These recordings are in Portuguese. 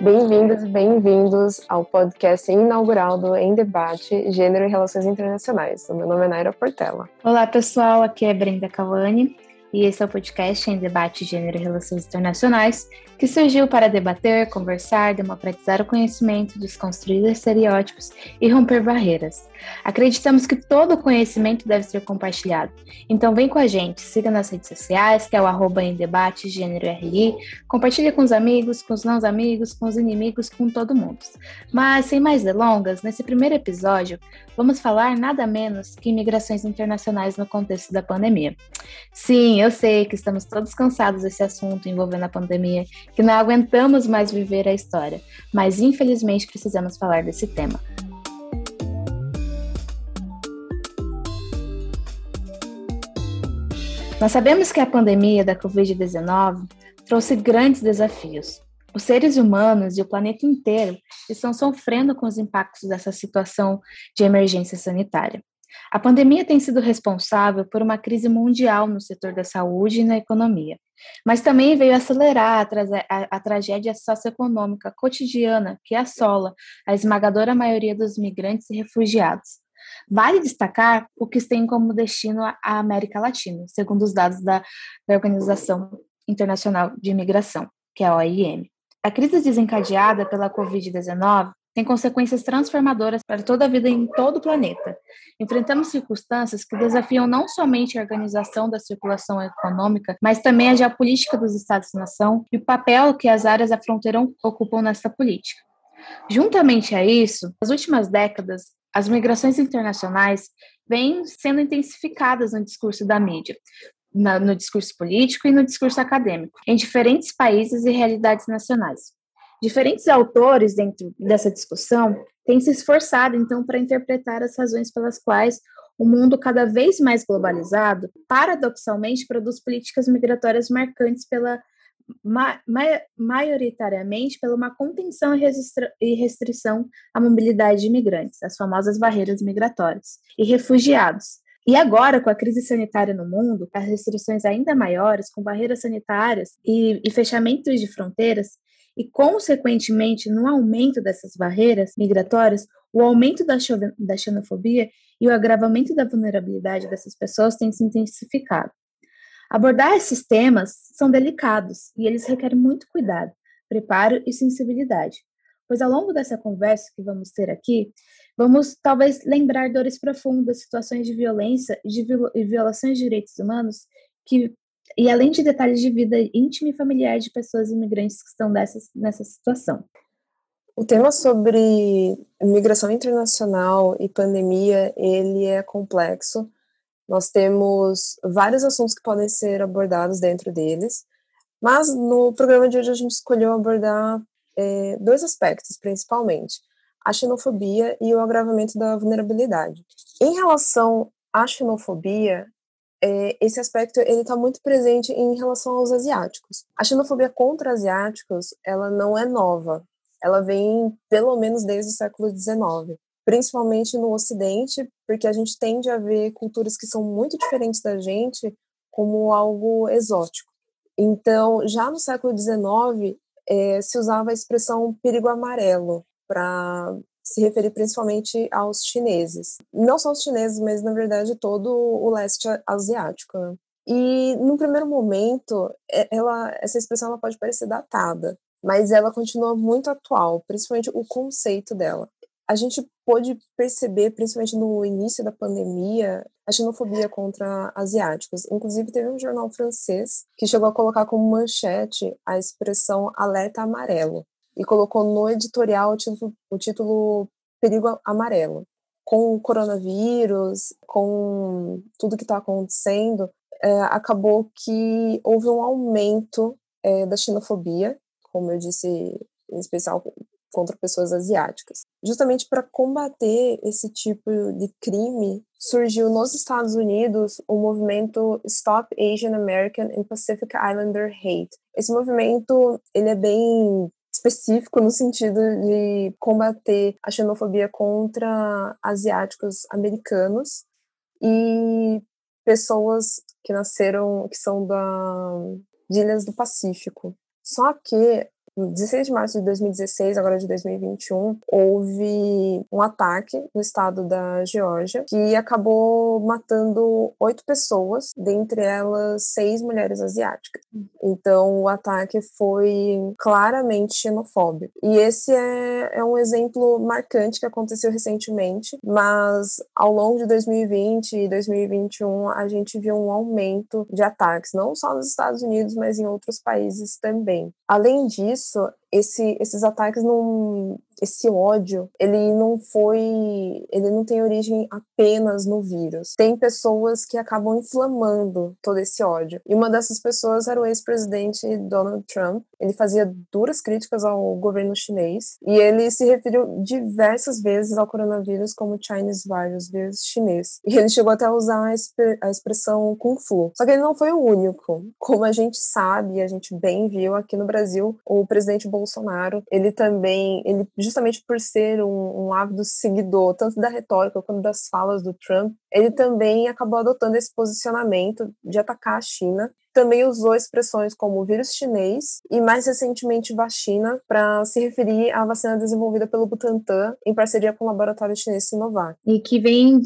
Bem-vindas e bem-vindos ao podcast inaugural do Em Debate Gênero e Relações Internacionais. O meu nome é Naira Portela. Olá, pessoal. Aqui é Brenda Cavani e esse é o podcast em debate gênero e relações internacionais, que surgiu para debater, conversar, democratizar o conhecimento, desconstruir estereótipos e romper barreiras. Acreditamos que todo conhecimento deve ser compartilhado. Então vem com a gente, siga nas redes sociais, que é o arroba em debate gênero RI, compartilhe com os amigos, com os não amigos, com os inimigos, com todo mundo. Mas sem mais delongas, nesse primeiro episódio, vamos falar nada menos que imigrações internacionais no contexto da pandemia. Sim, eu sei que estamos todos cansados desse assunto envolvendo a pandemia, que não aguentamos mais viver a história, mas infelizmente precisamos falar desse tema. Nós sabemos que a pandemia da Covid-19 trouxe grandes desafios. Os seres humanos e o planeta inteiro estão sofrendo com os impactos dessa situação de emergência sanitária. A pandemia tem sido responsável por uma crise mundial no setor da saúde e na economia, mas também veio acelerar a, a, a tragédia socioeconômica cotidiana que assola a esmagadora maioria dos migrantes e refugiados. Vale destacar o que tem como destino a América Latina, segundo os dados da, da Organização Internacional de Imigração, que é a OIM. A crise desencadeada pela Covid-19 tem consequências transformadoras para toda a vida em todo o planeta. Enfrentamos circunstâncias que desafiam não somente a organização da circulação econômica, mas também a geopolítica dos Estados-nação e o papel que as áreas da fronteira ocupam nessa política. Juntamente a isso, nas últimas décadas, as migrações internacionais vêm sendo intensificadas no discurso da mídia, no discurso político e no discurso acadêmico, em diferentes países e realidades nacionais. Diferentes autores dentro dessa discussão têm se esforçado, então, para interpretar as razões pelas quais o mundo cada vez mais globalizado, paradoxalmente, produz políticas migratórias marcantes pela ma maioritariamente pela uma contenção e restrição à mobilidade de imigrantes, as famosas barreiras migratórias, e refugiados. E agora, com a crise sanitária no mundo, as restrições ainda maiores, com barreiras sanitárias e, e fechamentos de fronteiras, e, consequentemente, no aumento dessas barreiras migratórias, o aumento da, xenofobia e o agravamento da vulnerabilidade dessas pessoas tem se intensificado. Abordar esses temas são delicados e eles requerem muito cuidado, preparo e sensibilidade, pois ao longo dessa conversa que vamos ter aqui, vamos talvez lembrar dores profundas, situações de violência e de violações de direitos humanos que e além de detalhes de vida íntima e familiar de pessoas imigrantes que estão dessas, nessa situação. O tema sobre migração internacional e pandemia, ele é complexo. Nós temos vários assuntos que podem ser abordados dentro deles, mas no programa de hoje a gente escolheu abordar é, dois aspectos, principalmente, a xenofobia e o agravamento da vulnerabilidade. Em relação à xenofobia, é, esse aspecto ele está muito presente em relação aos asiáticos. A xenofobia contra asiáticos ela não é nova, ela vem pelo menos desde o século XIX, principalmente no Ocidente, porque a gente tende a ver culturas que são muito diferentes da gente como algo exótico. Então, já no século XIX, é, se usava a expressão perigo amarelo para se referir principalmente aos chineses. Não só os chineses, mas na verdade todo o leste asiático. E no primeiro momento, ela, essa expressão ela pode parecer datada, mas ela continua muito atual, principalmente o conceito dela. A gente pôde perceber, principalmente no início da pandemia, a xenofobia contra asiáticos. Inclusive, teve um jornal francês que chegou a colocar como manchete a expressão alerta amarelo e colocou no editorial o título, o título Perigo Amarelo. Com o coronavírus, com tudo que está acontecendo, é, acabou que houve um aumento é, da xenofobia, como eu disse, em especial contra pessoas asiáticas. Justamente para combater esse tipo de crime, surgiu nos Estados Unidos o movimento Stop Asian American and Pacific Islander Hate. Esse movimento ele é bem específico no sentido de combater a xenofobia contra asiáticos americanos e pessoas que nasceram, que são da, de ilhas do Pacífico. Só que 16 de março de 2016, agora de 2021, houve um ataque no estado da Geórgia que acabou matando oito pessoas, dentre elas seis mulheres asiáticas. Então, o ataque foi claramente xenofóbico. E esse é, é um exemplo marcante que aconteceu recentemente, mas ao longo de 2020 e 2021 a gente viu um aumento de ataques, não só nos Estados Unidos, mas em outros países também. Além disso, esse, esses ataques não, esse ódio, ele não foi, ele não tem origem apenas no vírus. Tem pessoas que acabam inflamando todo esse ódio. E uma dessas pessoas era o ex-presidente Donald Trump. Ele fazia duras críticas ao governo chinês e ele se referiu diversas vezes ao coronavírus como Chinese virus, vírus chinês. E ele chegou até a usar a, a expressão Kung Flu. Só que ele não foi o único. Como a gente sabe, a gente bem viu aqui no Brasil, o presidente Bolsonaro, ele também, ele justamente por ser um, um ávido seguidor, tanto da retórica quanto das falas do Trump, ele também acabou adotando esse posicionamento de atacar a China também usou expressões como vírus chinês e mais recentemente vacina para se referir à vacina desenvolvida pelo Butantan em parceria com o laboratório chinês Sinovac. E que vem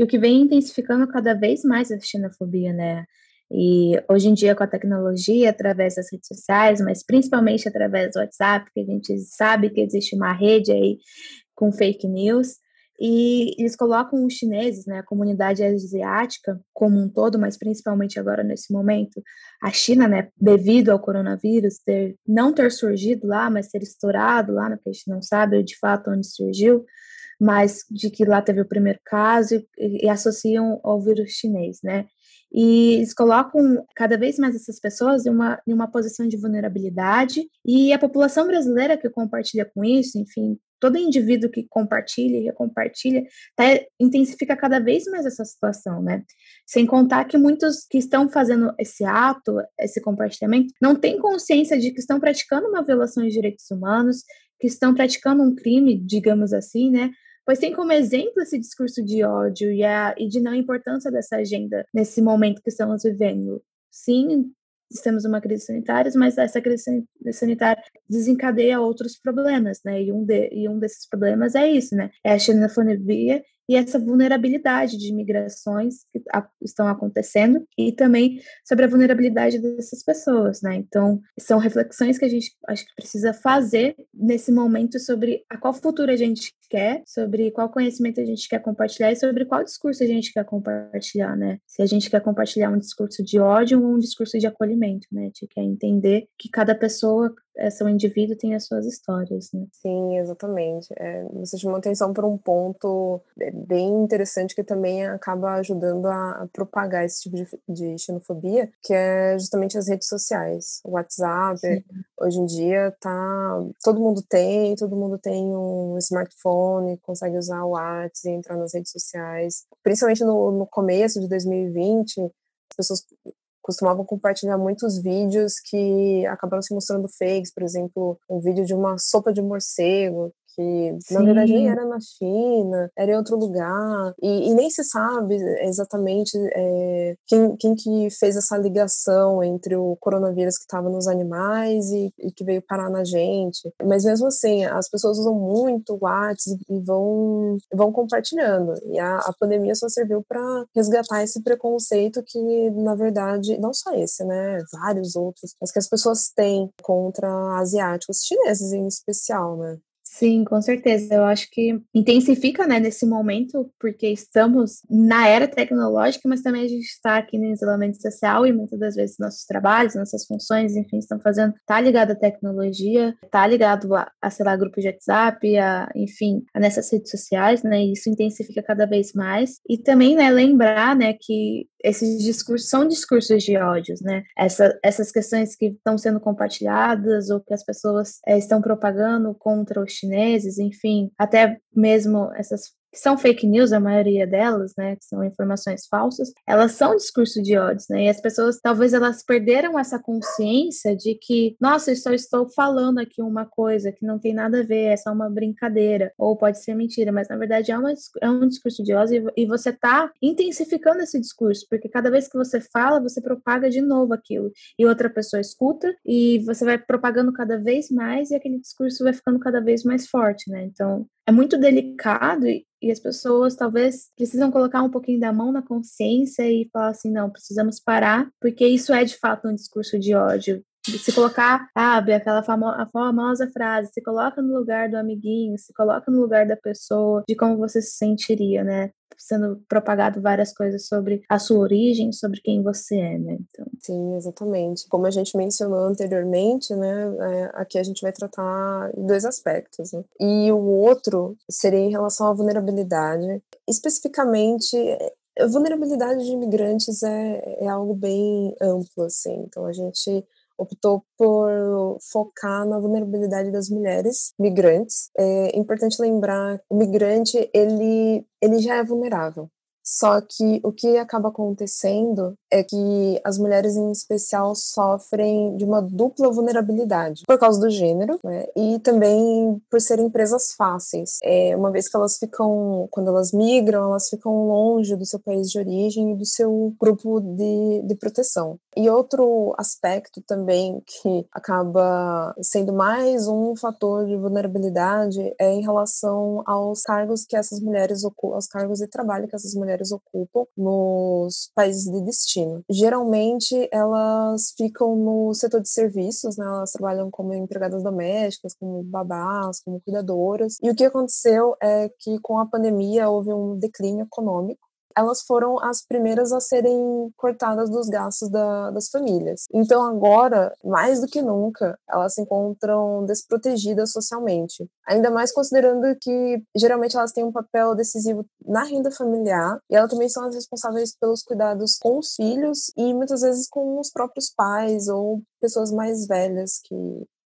o que vem intensificando cada vez mais a xenofobia, né? E hoje em dia, com a tecnologia, através das redes sociais, mas principalmente através do WhatsApp, que a gente sabe que existe uma rede aí com fake news, e eles colocam os chineses, né, a comunidade asiática como um todo, mas principalmente agora nesse momento, a China, né, devido ao coronavírus ter, não ter surgido lá, mas ter estourado lá, né, porque a gente não sabe de fato onde surgiu, mas de que lá teve o primeiro caso e, e associam ao vírus chinês, né? E eles colocam cada vez mais essas pessoas em uma, em uma posição de vulnerabilidade, e a população brasileira que compartilha com isso, enfim, todo indivíduo que compartilha e recompartilha, tá, intensifica cada vez mais essa situação, né? Sem contar que muitos que estão fazendo esse ato, esse compartilhamento, não têm consciência de que estão praticando uma violação de direitos humanos, que estão praticando um crime, digamos assim, né? Pois tem como exemplo esse discurso de ódio e, a, e de não importância dessa agenda nesse momento que estamos vivendo. Sim, temos uma crise sanitária, mas essa crise sanitária desencadeia outros problemas, né? E um, de, e um desses problemas é isso, né? É a xenofobia e essa vulnerabilidade de migrações que a, estão acontecendo e também sobre a vulnerabilidade dessas pessoas, né? Então, são reflexões que a gente acho que precisa fazer nesse momento sobre a qual futuro a gente quer, sobre qual conhecimento a gente quer compartilhar e sobre qual discurso a gente quer compartilhar, né? Se a gente quer compartilhar um discurso de ódio ou um discurso de acolhimento, né? A gente quer entender que cada pessoa essa, o indivíduo tem as suas histórias, né? Sim, exatamente. É, você chamou atenção para um ponto bem interessante que também acaba ajudando a, a propagar esse tipo de, de, xenofobia, que é justamente as redes sociais. O WhatsApp, Sim. hoje em dia, tá. Todo mundo tem, todo mundo tem um smartphone, consegue usar o WhatsApp e entrar nas redes sociais. Principalmente no, no começo de 2020, as pessoas costumavam compartilhar muitos vídeos que acabaram se mostrando fakes, por exemplo, um vídeo de uma sopa de morcego que Sim. na verdade nem era na China, era em outro lugar, e, e nem se sabe exatamente é, quem, quem que fez essa ligação entre o coronavírus que estava nos animais e, e, que veio parar na gente. Mas mesmo assim, as pessoas usam muito o WhatsApp e vão, vão compartilhando. E a, a pandemia só serviu para resgatar esse preconceito que, na verdade, não só esse, né? Vários outros, mas que as pessoas têm contra asiáticos, chineses em especial, né? Sim, com certeza. Eu acho que intensifica, né, nesse momento, porque estamos na era tecnológica, mas também a gente está aqui no isolamento social e muitas das vezes nossos trabalhos, nossas funções, enfim, estão fazendo, tá ligado à tecnologia, tá ligado a, a sei lá, grupos de WhatsApp, a, enfim, a nessas redes sociais, né, e isso intensifica cada vez mais. E também, né, lembrar, né, que esses discursos são discursos de ódios, né? Essa, essas questões que estão sendo compartilhadas ou que as pessoas é, estão propagando contra os chineses, enfim, até mesmo essas são fake news, a maioria delas, né, que são informações falsas, elas são discurso de ódio, né? E as pessoas, talvez elas perderam essa consciência de que, nossa, eu só estou falando aqui uma coisa que não tem nada a ver, é só uma brincadeira, ou pode ser mentira, mas na verdade é, uma, é um discurso de ódio e, você está intensificando esse discurso, porque cada vez que você fala, você propaga de novo aquilo, e outra pessoa escuta, e você vai propagando cada vez mais, e aquele discurso vai ficando cada vez mais forte, né? Então, é muito delicado e, as pessoas talvez precisam colocar um pouquinho da mão na consciência e falar assim, não, precisamos parar, porque isso é de fato um discurso de ódio. Se colocar, sabe, aquela famo a famosa frase, se coloca no lugar do amiguinho, se coloca no lugar da pessoa, de como você se sentiria, né? sendo propagado várias coisas sobre a sua origem, sobre quem você é, né? Então... Sim, exatamente. Como a gente mencionou anteriormente, né? É, aqui a gente vai tratar dois aspectos. Né? E o outro seria em relação à vulnerabilidade. Especificamente, a vulnerabilidade de imigrantes é, é algo bem amplo, assim. Então a gente optou por focar na vulnerabilidade das mulheres migrantes. É importante lembrar, o migrante ele ele já é vulnerável. Só que o que acaba acontecendo é que as mulheres, em especial, sofrem de uma dupla vulnerabilidade por causa do gênero né, e também por serem presas fáceis. É, uma vez que elas ficam, quando elas migram, elas ficam longe do seu país de origem e do seu grupo de, de proteção. E outro aspecto também que acaba sendo mais um fator de vulnerabilidade é em relação aos cargos que essas mulheres ocupam, aos cargos de trabalho que essas mulheres ocupam nos países de destino. Geralmente, elas ficam no setor de serviços, né? Elas trabalham como empregadas domésticas, como babás, como cuidadoras. E o que aconteceu é que com a pandemia houve um declínio econômico elas foram as primeiras a serem cortadas dos gastos da, das famílias. Então, agora, mais do que nunca, elas se encontram desprotegidas socialmente. Ainda mais considerando que, geralmente, elas têm um papel decisivo na renda familiar e elas também são as responsáveis pelos cuidados com os filhos e muitas vezes com os próprios pais ou pessoas mais velhas que,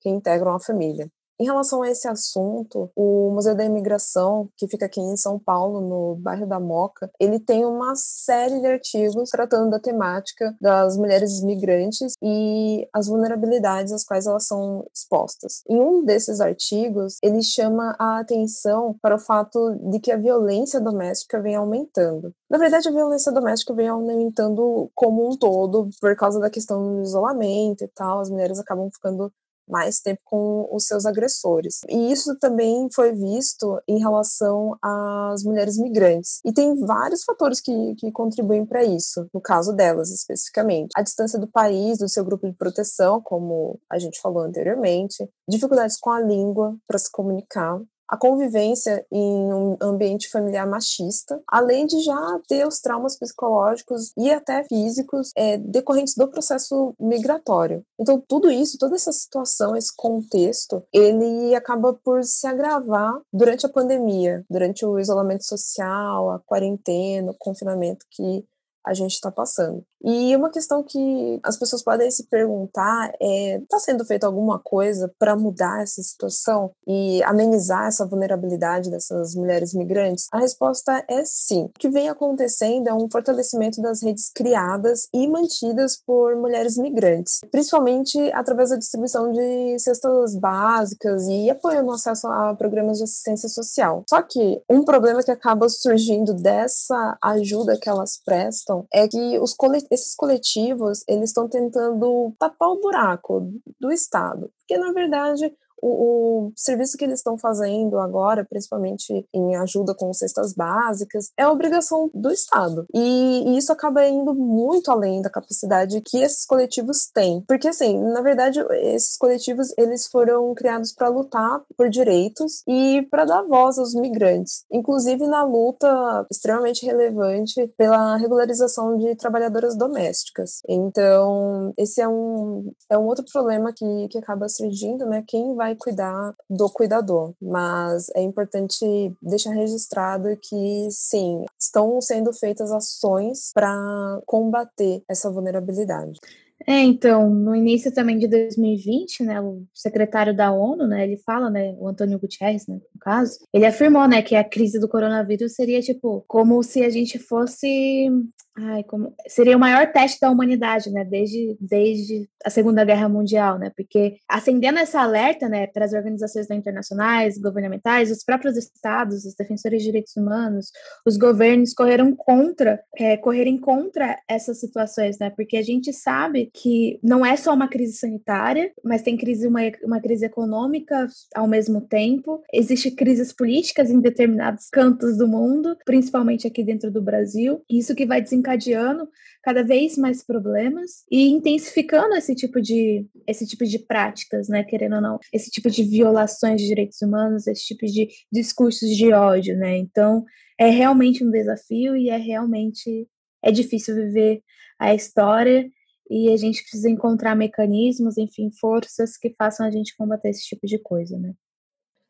que integram a família. Em relação a esse assunto, o Museu da Imigração, que fica aqui em São Paulo, no bairro da Moca, ele tem uma série de artigos tratando da temática das mulheres migrantes e as vulnerabilidades às quais elas são expostas. Em um desses artigos, ele chama a atenção para o fato de que a violência doméstica vem aumentando. Na verdade, a violência doméstica vem aumentando como um todo por causa da questão do isolamento e tal. As mulheres acabam ficando mais tempo com os seus agressores. E isso também foi visto em relação às mulheres migrantes. E tem vários fatores que, que contribuem para isso, no caso delas especificamente. A distância do país, do seu grupo de proteção, como a gente falou anteriormente, dificuldades com a língua para se comunicar, a convivência em um ambiente familiar machista, além de já ter os traumas psicológicos e até físicos é, decorrentes do processo migratório. Então, tudo isso, toda essa situação, esse contexto, ele acaba por se agravar durante a pandemia, durante o isolamento social, a quarentena, o confinamento que a gente está passando. E uma questão que as pessoas podem se perguntar é: está sendo feita alguma coisa para mudar essa situação e amenizar essa vulnerabilidade dessas mulheres migrantes? A resposta é sim. O que vem acontecendo é um fortalecimento das redes criadas e mantidas por mulheres migrantes, principalmente através da distribuição de cestas básicas e apoio no acesso a programas de assistência social. Só que um problema que acaba surgindo dessa ajuda que elas prestam é que os coletivos esses coletivos, eles estão tentando tapar o buraco do Estado, porque na verdade o, o, serviço que eles estão fazendo agora, principalmente em ajuda com cestas básicas, é obrigação do Estado. E, e, isso acaba indo muito além da capacidade que esses coletivos têm. Porque, assim, na verdade, esses coletivos, eles foram criados para lutar por direitos e para dar voz aos migrantes. Inclusive na luta extremamente relevante pela regularização de trabalhadoras domésticas. Então, esse é um, é um outro problema que, que acaba surgindo, né? Quem vai vai cuidar do cuidador, mas é importante deixar registrado que sim, estão sendo feitas ações para combater essa vulnerabilidade. É, então, no início também de 2020, né, o secretário da ONU, né, ele fala, né, o Antônio Guterres, né, no caso, ele afirmou, né, que a crise do coronavírus seria, tipo, como se a gente fosse Ai, como seria o maior teste da humanidade, né, desde, desde a Segunda Guerra Mundial, né, porque acendendo essa alerta, né, para as organizações internacionais, governamentais, os próprios estados, os defensores de direitos humanos, os governos correram contra, é, correrem contra essas situações, né, porque a gente sabe que não é só uma crise sanitária, mas tem crise, uma, uma crise econômica ao mesmo tempo, existe crises políticas em determinados cantos do mundo, principalmente aqui dentro do Brasil, isso que vai desencadear desencadeando cada vez mais problemas e intensificando esse tipo de esse tipo de práticas, né, querendo ou não, esse tipo de violações de direitos humanos, esse tipo de discursos de ódio, né? Então, é realmente um desafio e é realmente é difícil viver a história e a gente precisa encontrar mecanismos, enfim, forças que façam a gente combater esse tipo de coisa, né?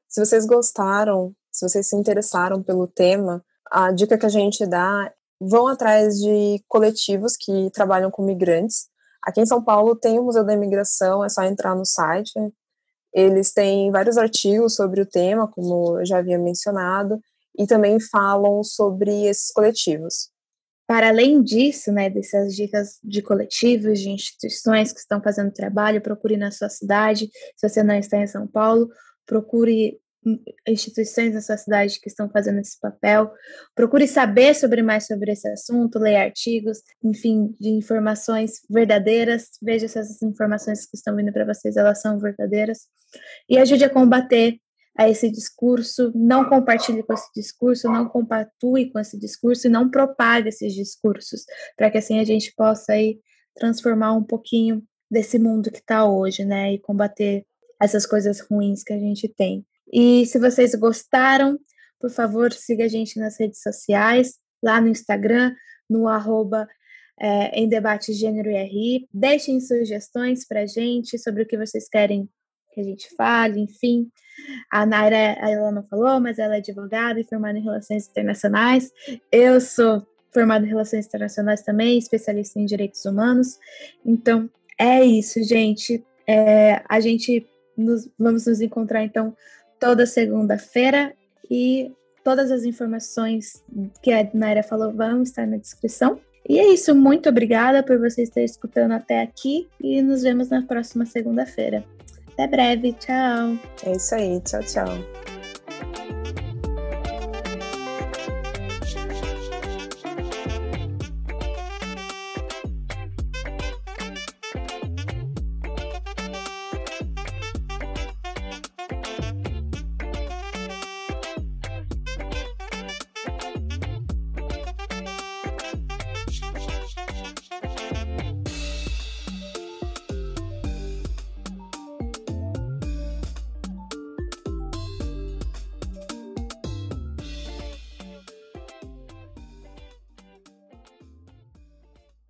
Se vocês gostaram, se vocês se interessaram pelo tema, a dica que a gente dá vão atrás de coletivos que trabalham com migrantes. Aqui em São Paulo tem o Museu da Imigração, é só entrar no site. Eles têm vários artigos sobre o tema, como eu já havia mencionado, e também falam sobre esses coletivos. Para além disso, né, dessas dicas de coletivos, de instituições que estão fazendo trabalho, procure na sua cidade. Se você não está em São Paulo, procure instituições na sua cidade que estão fazendo esse papel. Procure saber sobre mais sobre esse assunto, leia artigos, enfim, de informações verdadeiras. Veja se essas informações que estão vindo para vocês elas são verdadeiras e ajude a combater a esse discurso, não compartilhe com esse discurso, não compatue com esse discurso e não propague esses discursos, para que assim a gente possa aí transformar um pouquinho desse mundo que está hoje, né, e combater essas coisas ruins que a gente tem. E se vocês gostaram, por favor, siga a gente nas redes sociais, lá no Instagram, no arroba é, em debate gênero e RI. Deixem sugestões para a gente sobre o que vocês querem que a gente fale, enfim. A Naira, ela não falou, mas ela é advogada e formada em Relações Internacionais. Eu sou formada em Relações Internacionais também, especialista em Direitos Humanos. Então, é isso, gente. É, a gente nos, vamos nos encontrar, então, toda segunda-feira e todas as informações que a Naira falou vão estar na descrição. E é isso, muito obrigada por você estar escutando até aqui e nos vemos na próxima segunda-feira. Até breve, tchau. É isso aí, tchau, tchau.